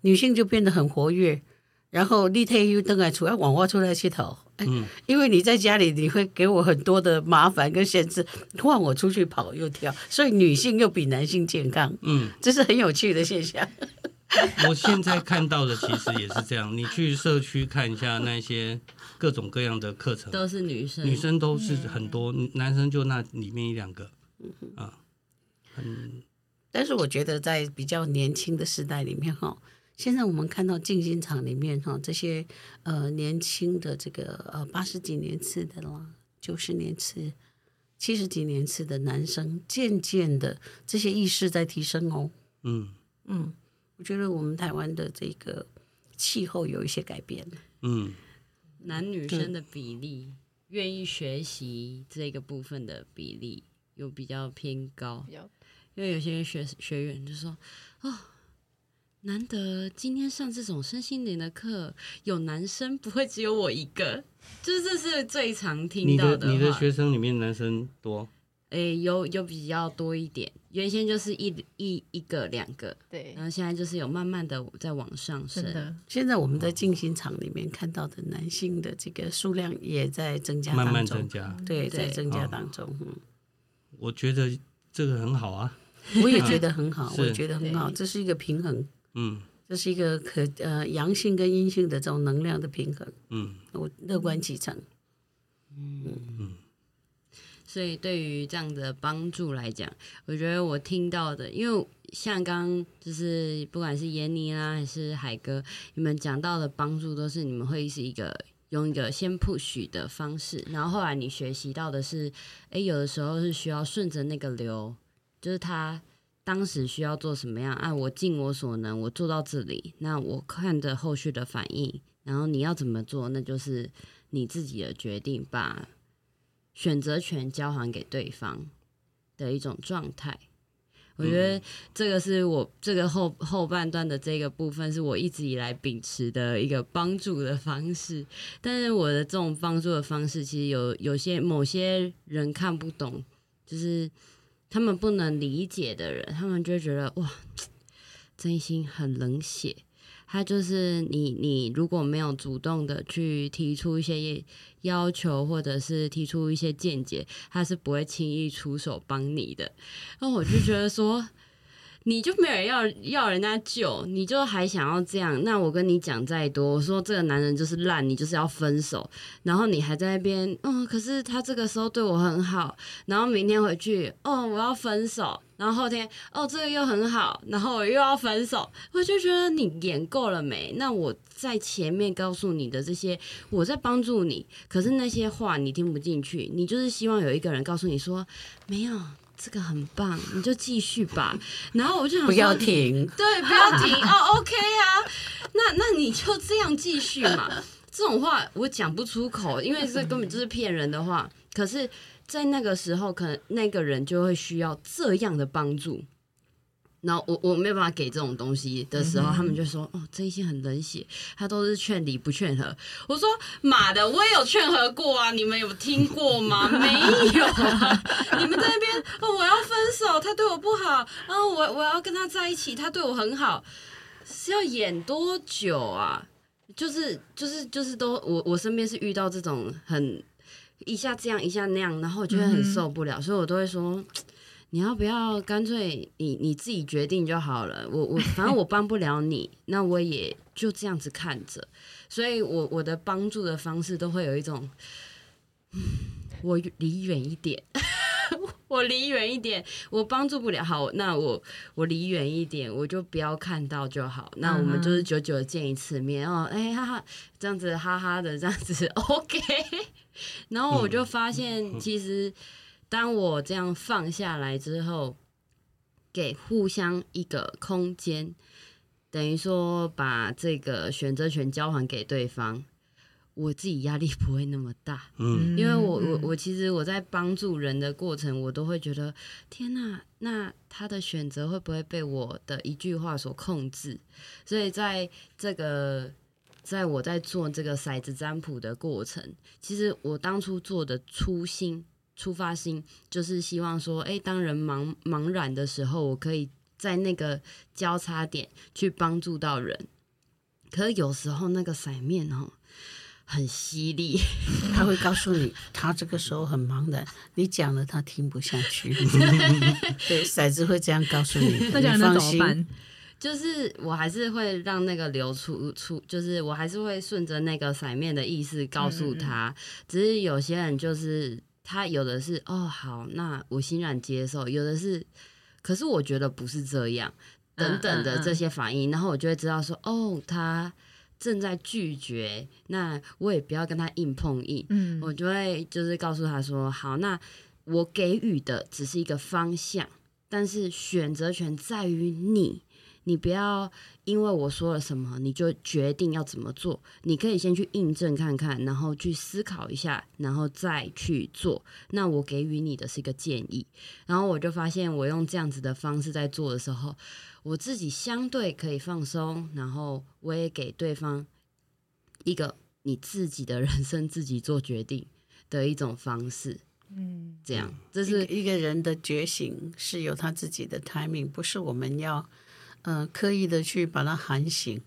女性就变得很活跃，然后立退又登来出来往外出来乞讨，嗯，因为你在家里你会给我很多的麻烦跟限制，换我出去跑又跳，所以女性又比男性健康，嗯，这是很有趣的现象。我现在看到的其实也是这样，你去社区看一下那些各种各样的课程，都是女生，女生都是很多，男生就那里面一两个，啊。嗯，但是我觉得在比较年轻的时代里面哈，现在我们看到静心场里面哈，这些呃年轻的这个呃八十几年次的啦，九十年次、七十几年次的男生，渐渐的这些意识在提升哦。嗯嗯，我觉得我们台湾的这个气候有一些改变。嗯，男女生的比例，愿意学习这个部分的比例有比较偏高。因为有些学学员就说：“哦，难得今天上这种身心灵的课，有男生，不会只有我一个。”就是这是最常听到的。你的你的学生里面男生多？诶，有有比较多一点。原先就是一一一个两个，对。然后现在就是有慢慢的在往上升。的。现在我们在进行场里面看到的男性的这个数量也在增加，慢慢增加。对，在增加当中。嗯，我觉得这个很好啊。我也 觉得很好，我也觉得很好，这是一个平衡，嗯，这是一个可呃阳性跟阴性的这种能量的平衡，嗯，我乐观其成，嗯。嗯，所以对于这样的帮助来讲，我觉得我听到的，因为像刚就是不管是闫妮啦还是海哥，你们讲到的帮助都是你们会是一个用一个先 push 的方式，然后后来你学习到的是，哎，有的时候是需要顺着那个流。就是他当时需要做什么样啊？我尽我所能，我做到这里。那我看着后续的反应，然后你要怎么做，那就是你自己的决定，把选择权交还给对方的一种状态。我觉得这个是我这个后后半段的这个部分，是我一直以来秉持的一个帮助的方式。但是我的这种帮助的方式，其实有有些某些人看不懂，就是。他们不能理解的人，他们就觉得哇，真心很冷血。他就是你，你如果没有主动的去提出一些要求，或者是提出一些见解，他是不会轻易出手帮你的。那我就觉得说。你就没有要要人家救，你就还想要这样？那我跟你讲再多，我说这个男人就是烂，你就是要分手，然后你还在那边，嗯，可是他这个时候对我很好，然后明天回去，哦，我要分手，然后后天，哦，这个又很好，然后我又要分手，我就觉得你演够了没？那我在前面告诉你的这些，我在帮助你，可是那些话你听不进去，你就是希望有一个人告诉你说，没有。这个很棒，你就继续吧。然后我就想说，不要停，对，不要停哦，OK 啊。那那你就这样继续嘛。这种话我讲不出口，因为这根本就是骗人的话。可是，在那个时候，可能那个人就会需要这样的帮助。然后我我没有办法给这种东西的时候，嗯、他们就说：“哦，真心很冷血，他都是劝离不劝和。”我说：“妈的，我也有劝和过啊，你们有听过吗？没有啊，你们在那边哦，我要分手，他对我不好，然后我我要跟他在一起，他对我很好，是要演多久啊？就是就是就是都我我身边是遇到这种很一下这样一下那样，然后我觉得很受不了，嗯、所以我都会说。”你要不要干脆你你自己决定就好了？我我反正我帮不了你，那我也就这样子看着。所以我我的帮助的方式都会有一种，嗯、我离远一点，我离远一点，我帮助不了。好，那我我离远一点，我就不要看到就好。那我们就是久久的见一次面哦，哎哈哈，这样子哈哈的这样子，OK。然后我就发现，其实当我这样放下来之后，给互相一个空间，等于说把这个选择权交还给对方。我自己压力不会那么大，嗯，因为我我我其实我在帮助人的过程，我都会觉得天哪，那他的选择会不会被我的一句话所控制？所以在这个，在我在做这个骰子占卜的过程，其实我当初做的初心、出发心，就是希望说，哎，当人茫茫然的时候，我可以在那个交叉点去帮助到人。可是有时候那个骰面哦。很犀利，他会告诉你，他这个时候很茫然，你讲了他听不下去。对，骰子会这样告诉你，那你放心。就是我还是会让那个流出出，就是我还是会顺着那个骰面的意思告诉他。只是有些人就是他有的是哦好，那我欣然接受；有的是，可是我觉得不是这样，等等的这些反应，然后我就会知道说哦他。正在拒绝，那我也不要跟他硬碰硬，嗯，我就会就是告诉他说，好，那我给予的只是一个方向，但是选择权在于你，你不要因为我说了什么你就决定要怎么做，你可以先去印证看看，然后去思考一下，然后再去做。那我给予你的是一个建议，然后我就发现我用这样子的方式在做的时候。我自己相对可以放松，然后我也给对方一个你自己的 人生自己做决定的一种方式。嗯，这样这是一个人的觉醒是有他自己的 timing，不是我们要呃刻意的去把他喊醒。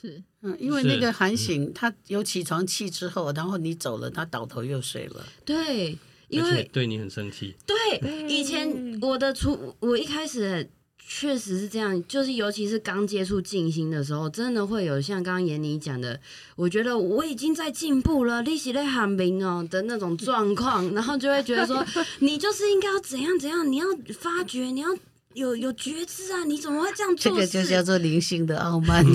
是，嗯，因为那个喊醒他有起床气之后，然后你走了，他倒头又睡了。对，因为对你很生气。对，以前我的初我一开始。确实是这样，就是尤其是刚接触静心的时候，真的会有像刚刚妍妮讲的，我觉得我已经在进步了，利息在喊明哦的那种状况，然后就会觉得说，你就是应该要怎样怎样，你要发觉，你要有有觉知啊，你怎么会这样做？这个就叫做灵性的傲慢，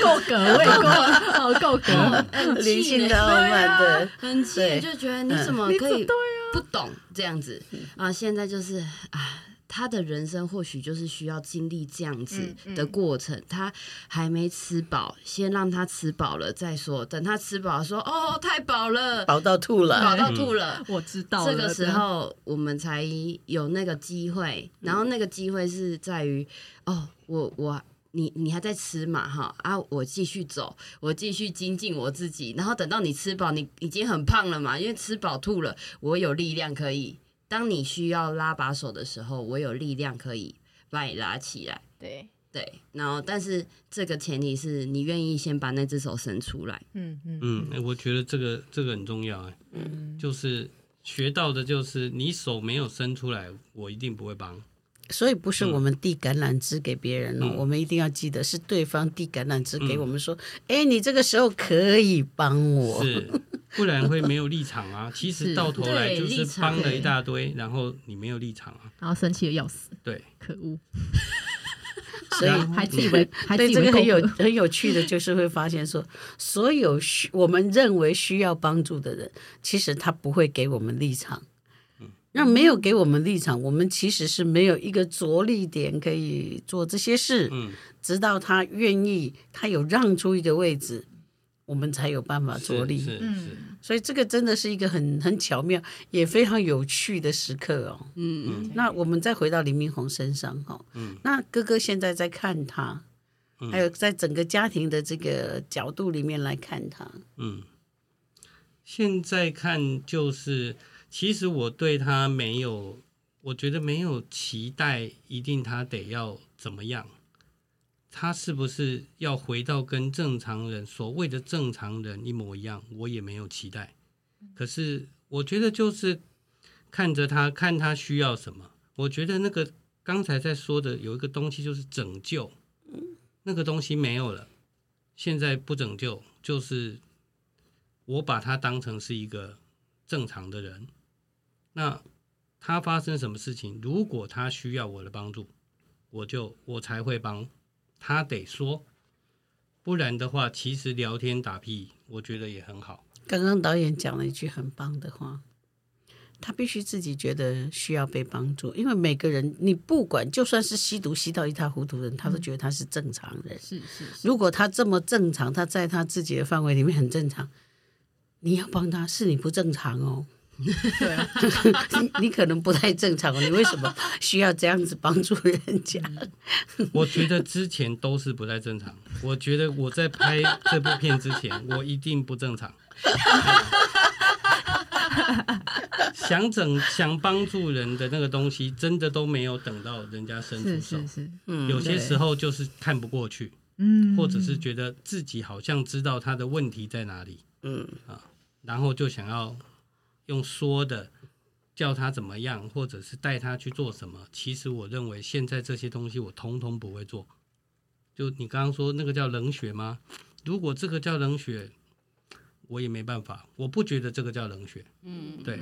够格，我也够，好够格，灵性的傲慢的，很气，就觉得你怎么可以不懂这样子啊？现在就是啊。他的人生或许就是需要经历这样子的过程，嗯嗯、他还没吃饱，先让他吃饱了再说。等他吃饱，说：“哦，太饱了，饱到吐了，饱到吐了。嗯”我知道。这个时候我们才有那个机会，然后那个机会是在于：哦，我我你你还在吃嘛？哈啊，我继续走，我继续精进我自己。然后等到你吃饱，你已经很胖了嘛？因为吃饱吐了，我有力量可以。当你需要拉把手的时候，我有力量可以把你拉起来。对对，然后但是这个前提是你愿意先把那只手伸出来。嗯嗯嗯，我觉得这个这个很重要哎。嗯，就是学到的就是你手没有伸出来，我一定不会帮。所以不是我们递橄榄枝给别人哦，嗯、我们一定要记得是对方递橄榄枝给我们说，哎、嗯，你这个时候可以帮我。是。不然会没有立场啊！其实到头来就是帮了一大堆，然后你没有立场啊，然后生气的要死。对，可恶。所以 还自以为，对这个很有很有趣的，就是会发现说，所有需我们认为需要帮助的人，其实他不会给我们立场。那没有给我们立场，我们其实是没有一个着力点可以做这些事。嗯，直到他愿意，他有让出一个位置。我们才有办法着力，嗯，所以这个真的是一个很很巧妙也非常有趣的时刻哦，嗯嗯。那我们再回到林明宏身上哈，嗯，那哥哥现在在看他，还有在整个家庭的这个角度里面来看他，嗯，现在看就是，其实我对他没有，我觉得没有期待，一定他得要怎么样。他是不是要回到跟正常人所谓的正常人一模一样？我也没有期待。可是我觉得就是看着他，看他需要什么。我觉得那个刚才在说的有一个东西就是拯救，那个东西没有了，现在不拯救，就是我把他当成是一个正常的人，那他发生什么事情，如果他需要我的帮助，我就我才会帮他得说，不然的话，其实聊天打屁，我觉得也很好。刚刚导演讲了一句很棒的话。他必须自己觉得需要被帮助，因为每个人，你不管就算是吸毒吸到一塌糊涂的人，他都觉得他是正常人。是是是。如果他这么正常，他在他自己的范围里面很正常，你要帮他，是你不正常哦。对啊，你你可能不太正常哦。你为什么 需要这样子帮助人家？我觉得之前都是不太正常。我觉得我在拍这部片之前，我一定不正常。想整想帮助人的那个东西，真的都没有等到人家伸出手。是是是，嗯，有些时候就是看不过去，嗯，或者是觉得自己好像知道他的问题在哪里，嗯啊，然后就想要用说的叫他怎么样，或者是带他去做什么。其实我认为现在这些东西我通通不会做。就你刚刚说那个叫冷血吗？如果这个叫冷血。我也没办法，我不觉得这个叫冷血。嗯，对，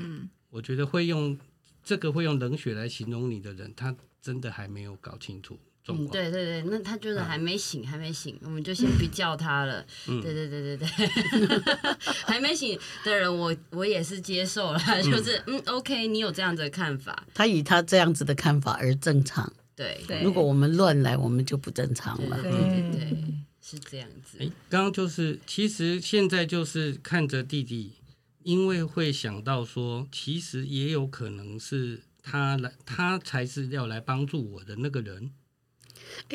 我觉得会用这个会用冷血来形容你的人，他真的还没有搞清楚状况。嗯，对对对，那他就是还没醒，啊、还没醒，我们就先不叫他了。嗯、对对对对对，还没醒的人我，我我也是接受了，就是嗯，嗯，OK，你有这样子的看法，他以他这样子的看法而正常。对，对如果我们乱来，我们就不正常了。对对对。对对对是这样子。哎，刚刚就是，其实现在就是看着弟弟，因为会想到说，其实也有可能是他来，他才是要来帮助我的那个人。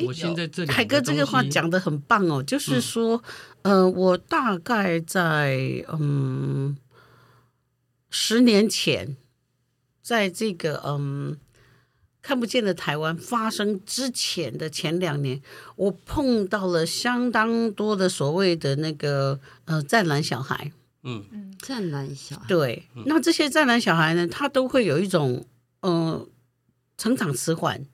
我现在这里，凯哥这个话讲的很棒哦，就是说，嗯、呃，我大概在嗯十年前，在这个嗯。看不见的台湾发生之前的前两年，我碰到了相当多的所谓的那个呃战狼小孩。嗯嗯，战狼小孩。对，那这些战狼小孩呢，他都会有一种呃成长迟缓，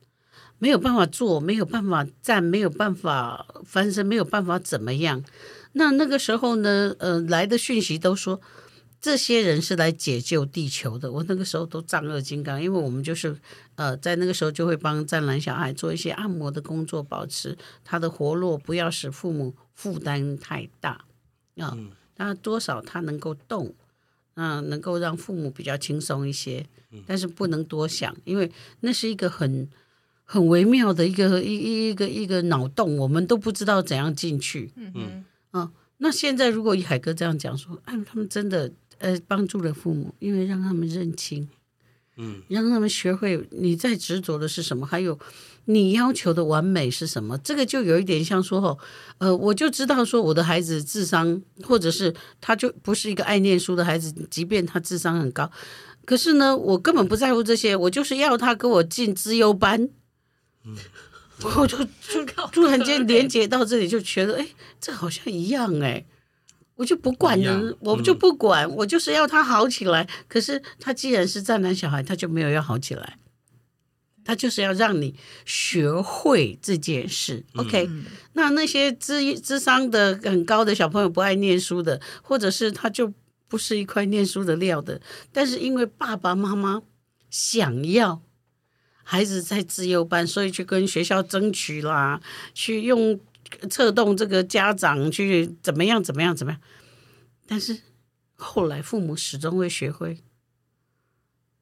没有办法坐，没有办法站，没有办法翻身，没有办法怎么样。那那个时候呢，呃，来的讯息都说。这些人是来解救地球的，我那个时候都丈二金刚，因为我们就是呃，在那个时候就会帮战蓝小孩做一些按摩的工作，保持他的活络，不要使父母负担太大啊。那、呃、多少他能够动，嗯、呃，能够让父母比较轻松一些，但是不能多想，因为那是一个很很微妙的一个一一一个一个脑洞，我们都不知道怎样进去。嗯嗯啊、呃，那现在如果以海哥这样讲说，哎，他们真的。呃，帮助了父母，因为让他们认清，嗯，让他们学会你在执着的是什么，还有你要求的完美是什么。这个就有一点像说哦，呃，我就知道说我的孩子智商，或者是他就不是一个爱念书的孩子，即便他智商很高，可是呢，我根本不在乎这些，我就是要他给我进资优班，嗯，我就就突然间连接到这里，就觉得，哎，这好像一样，哎。我就不管了，我就不管，我就是要他好起来。可是他既然是战男小孩，他就没有要好起来，他就是要让你学会这件事。OK，那那些智智商的很高的小朋友，不爱念书的，或者是他就不是一块念书的料的，但是因为爸爸妈妈想要孩子在自优班，所以去跟学校争取啦，去用。策动这个家长去怎么样怎么样怎么样，但是后来父母始终会学会，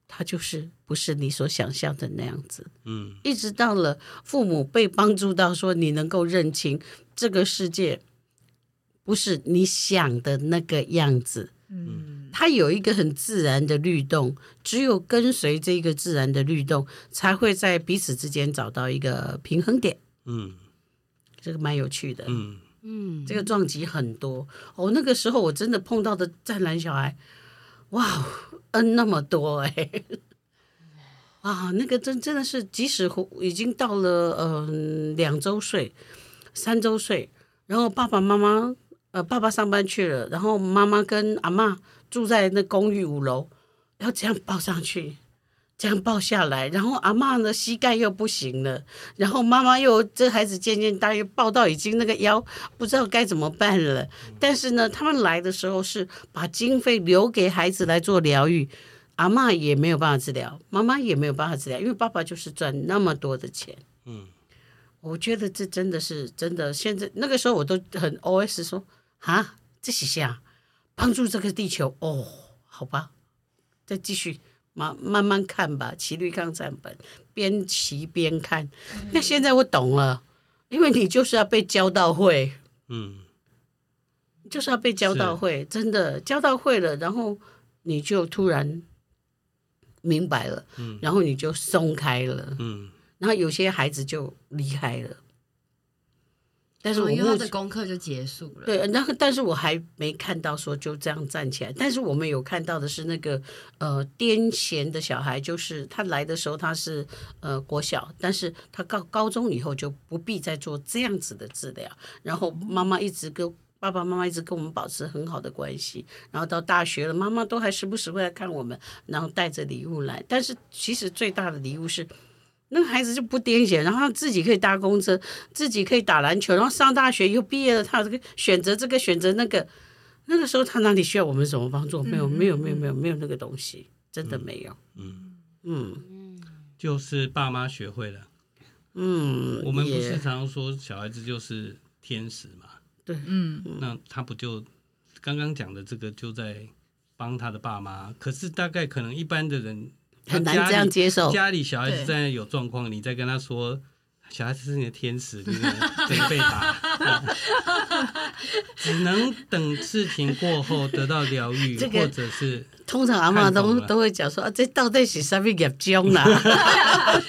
他就是不是你所想象的那样子。嗯，一直到了父母被帮助到说你能够认清这个世界不是你想的那个样子。嗯，它有一个很自然的律动，只有跟随这个自然的律动，才会在彼此之间找到一个平衡点。嗯。这个蛮有趣的，嗯嗯，这个撞击很多哦。那个时候我真的碰到的湛蓝小孩，哇嗯那么多哎，啊，那个真真的是，即使已经到了嗯、呃、两周岁、三周岁，然后爸爸妈妈呃爸爸上班去了，然后妈妈跟阿嬷住在那公寓五楼，要这样抱上去。这样抱下来，然后阿嬷呢膝盖又不行了，然后妈妈又这孩子渐渐大，又抱到已经那个腰不知道该怎么办了。但是呢，他们来的时候是把经费留给孩子来做疗愈，阿嬷也没有办法治疗，妈妈也没有办法治疗，因为爸爸就是赚那么多的钱。嗯，我觉得这真的是真的。现在那个时候我都很 OS 说啊，这是啥？帮助这个地球。哦，好吧，再继续慢慢慢看吧。骑驴抗战本，边骑边看。那现在我懂了，因为你就是要被教到会，嗯，就是要被教到会，真的教到会了，然后你就突然。明白了，嗯，然后你就松开了，嗯，然后有些孩子就离开了，但是我、哦、因为他的功课就结束了，对，然后但是我还没看到说就这样站起来，但是我们有看到的是那个呃癫痫的小孩，就是他来的时候他是呃国小，但是他高高中以后就不必再做这样子的治疗，然后妈妈一直跟。爸爸妈妈一直跟我们保持很好的关系，然后到大学了，妈妈都还时不时会来看我们，然后带着礼物来。但是其实最大的礼物是，那个孩子就不癫痫，然后他自己可以搭公车，自己可以打篮球，然后上大学又毕业了，他这个选择这个选择那个，那个时候他哪里需要我们什么帮助？没有，没有，没有，没有，没有那个东西，真的没有。嗯嗯，嗯，就是爸妈学会了。嗯，我们不是常常说小孩子就是天使嘛？对，嗯，那他不就刚刚讲的这个就在帮他的爸妈？可是大概可能一般的人很难这样接受。家里小孩子在有状况，你再跟他说小孩子是你的天使，你得被打，只能等事情过后得到疗愈，这个、或者是通常阿妈都都会讲说啊，这到底是什么业障啦？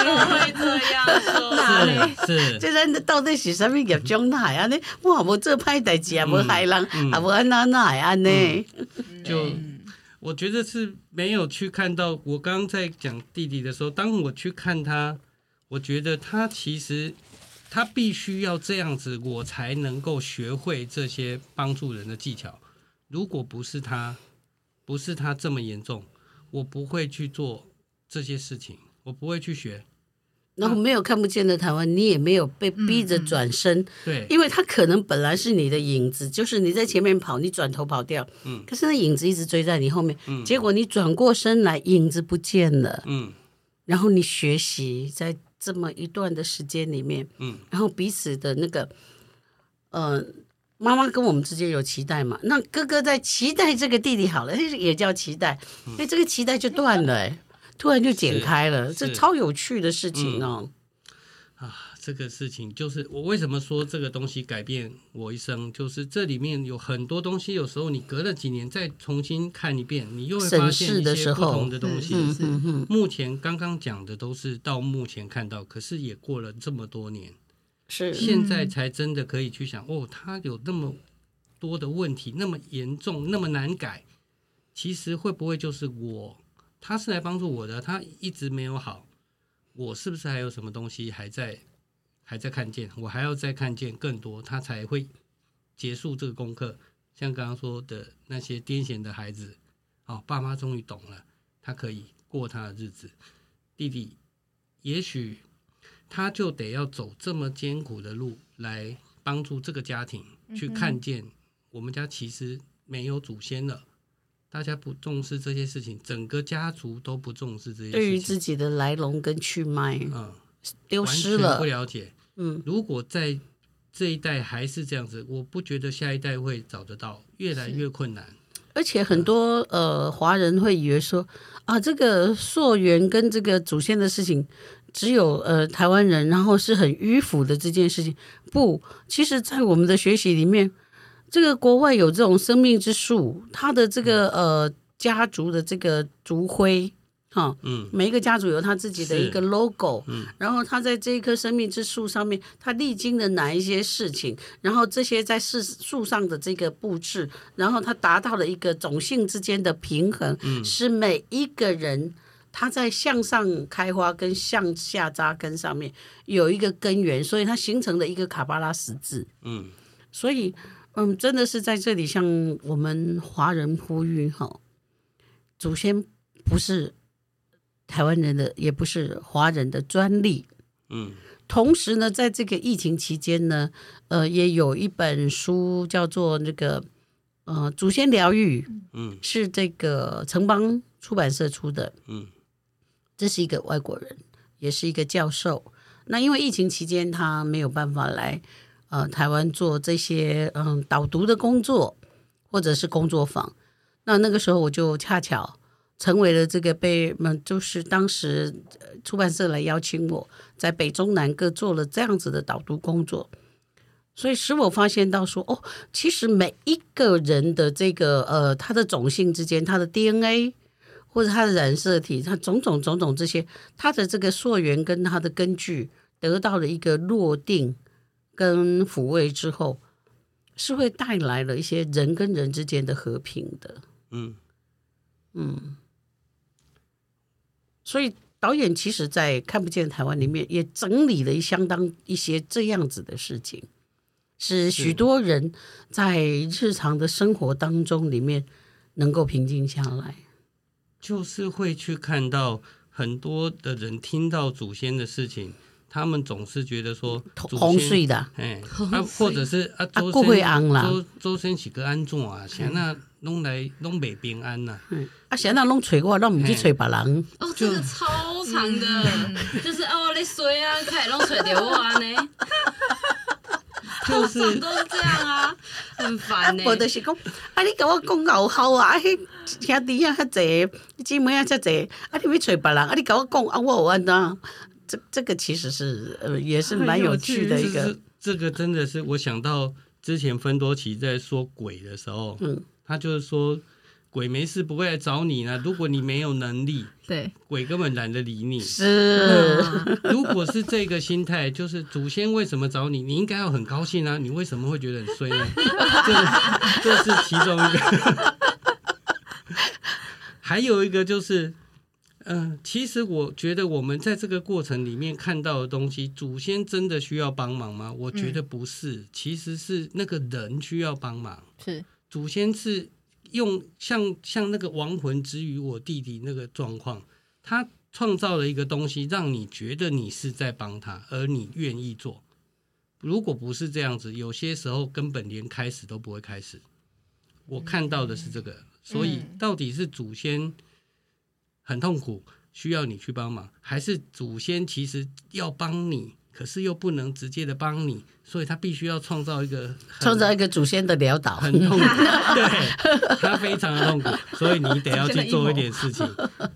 通常会这样说。是是，这人到底是什么业障来啊？呢，哇，我这拍代志啊，我害人啊，无安那那安呢？就我觉得是没有去看到。我刚刚在讲弟弟的时候，当我去看他，我觉得他其实他必须要这样子，我才能够学会这些帮助人的技巧。如果不是他，不是他这么严重，我不会去做这些事情，我不会去学。然后没有看不见的台湾，你也没有被逼着转身，对，因为他可能本来是你的影子，就是你在前面跑，你转头跑掉，嗯，可是那影子一直追在你后面，嗯，结果你转过身来，影子不见了，嗯，然后你学习在这么一段的时间里面，嗯，然后彼此的那个，呃，妈妈跟我们之间有期待嘛，那哥哥在期待这个弟弟好了，也叫期待，哎，这个期待就断了，哎。突然就剪开了，这超有趣的事情哦！嗯、啊，这个事情就是我为什么说这个东西改变我一生，就是这里面有很多东西，有时候你隔了几年再重新看一遍，你又会发现一些不同的东西。目前刚刚讲的都是到目前看到，可是也过了这么多年，是现在才真的可以去想哦，他有那么多的问题，那么严重，那么难改，其实会不会就是我？他是来帮助我的，他一直没有好，我是不是还有什么东西还在还在看见？我还要再看见更多，他才会结束这个功课。像刚刚说的那些癫痫的孩子，哦，爸妈终于懂了，他可以过他的日子。弟弟，也许他就得要走这么艰苦的路来帮助这个家庭，去看见我们家其实没有祖先了。大家不重视这些事情，整个家族都不重视这些事情。对于自己的来龙跟去脉，嗯，丢失了，不了解。嗯，如果在这一代还是这样子，我不觉得下一代会找得到，越来越困难。而且很多、嗯、呃华人会以为说啊，这个溯源跟这个祖先的事情，只有呃台湾人，然后是很迂腐的这件事情。不，其实，在我们的学习里面。这个国外有这种生命之树，它的这个呃家族的这个族徽，哈，嗯，每一个家族有他自己的一个 logo，嗯，然后他在这一棵生命之树上面，他历经了哪一些事情，然后这些在树树上的这个布置，然后他达到了一个种性之间的平衡，嗯，使每一个人他在向上开花跟向下扎根上面有一个根源，所以它形成了一个卡巴拉十字，嗯，所以。嗯，真的是在这里向我们华人呼吁哈，祖先不是台湾人的，也不是华人的专利。嗯，同时呢，在这个疫情期间呢，呃，也有一本书叫做那个呃祖先疗愈，嗯是这个城邦出版社出的，嗯这是一个外国人，也是一个教授。那因为疫情期间他没有办法来呃台湾做这些嗯导读的工作或者是工作坊，那那个时候我就恰巧成为了这个被嗯就是当时出版社来邀请我在北中南各做了这样子的导读工作，所以使我发现到说哦，其实每一个人的这个呃他的种姓之间，他的 DNA。或者他的染色体，他种种种种这些，他的这个溯源跟他的根据得到了一个落定跟抚慰之后，是会带来了一些人跟人之间的和平的。嗯嗯，所以导演其实，在看不见台湾里面也整理了相当一些这样子的事情，使许多人在日常的生活当中里面能够平静下来。就是会去看到很多的人听到祖先的事情，他们总是觉得说洪水的，哎，啊，或者是啊，周生周周生是个安怎啊？现在拢来拢未平安呐，啊，现在拢找我，拢唔去找别人。哦，这个超长的，就是哦，你衰啊，开始拢找着我啊呢。就是都是这样啊，很烦呢、欸。我就是讲，啊，你跟我讲好好啊，迄兄弟啊，遐济，姊妹啊，遐济，啊，你要找别人，啊，你跟我讲啊，我有安怎？这这个其实是呃，也是蛮有趣的一个。这个真的是我想到之前芬多奇在说鬼的时候，嗯，他就是说。鬼没事不会来找你呢。如果你没有能力，对，鬼根本懒得理你。是，如果是这个心态，就是祖先为什么找你？你应该要很高兴啊！你为什么会觉得很衰呢？这这是其中一个。还有一个就是，嗯、呃，其实我觉得我们在这个过程里面看到的东西，祖先真的需要帮忙吗？我觉得不是，嗯、其实是那个人需要帮忙。是，祖先是。用像像那个亡魂之于我弟弟那个状况，他创造了一个东西，让你觉得你是在帮他，而你愿意做。如果不是这样子，有些时候根本连开始都不会开始。我看到的是这个，所以到底是祖先很痛苦，需要你去帮忙，还是祖先其实要帮你？可是又不能直接的帮你，所以他必须要创造一个创造一个祖先的潦倒，很痛苦，对，他非常的痛苦，所以你得要去做一点事情，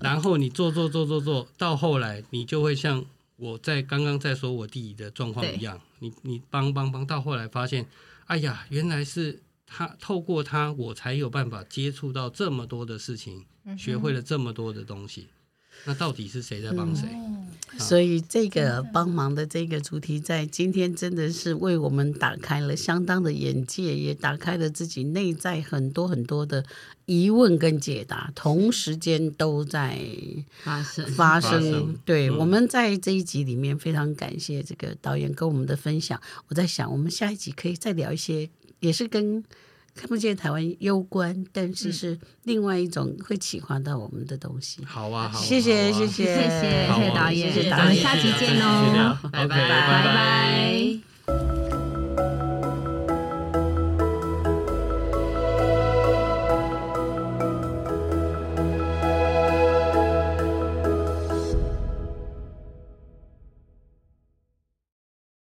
然后你做做做做做到后来，你就会像我在刚刚在说我弟弟的状况一样，你你帮帮帮到后来发现，哎呀，原来是他透过他，我才有办法接触到这么多的事情，学会了这么多的东西。那到底是谁在帮谁？所以这个帮忙的这个主题，在今天真的是为我们打开了相当的眼界，也打开了自己内在很多很多的疑问跟解答，同时间都在发生发生。对，嗯、我们在这一集里面非常感谢这个导演跟我们的分享。我在想，我们下一集可以再聊一些，也是跟。看不见台湾攸关，但是是另外一种会启发到我们的东西。好啊，好，谢谢，谢谢，谢谢，谢谢导演，谢谢导演，下期见喽，拜拜，拜拜。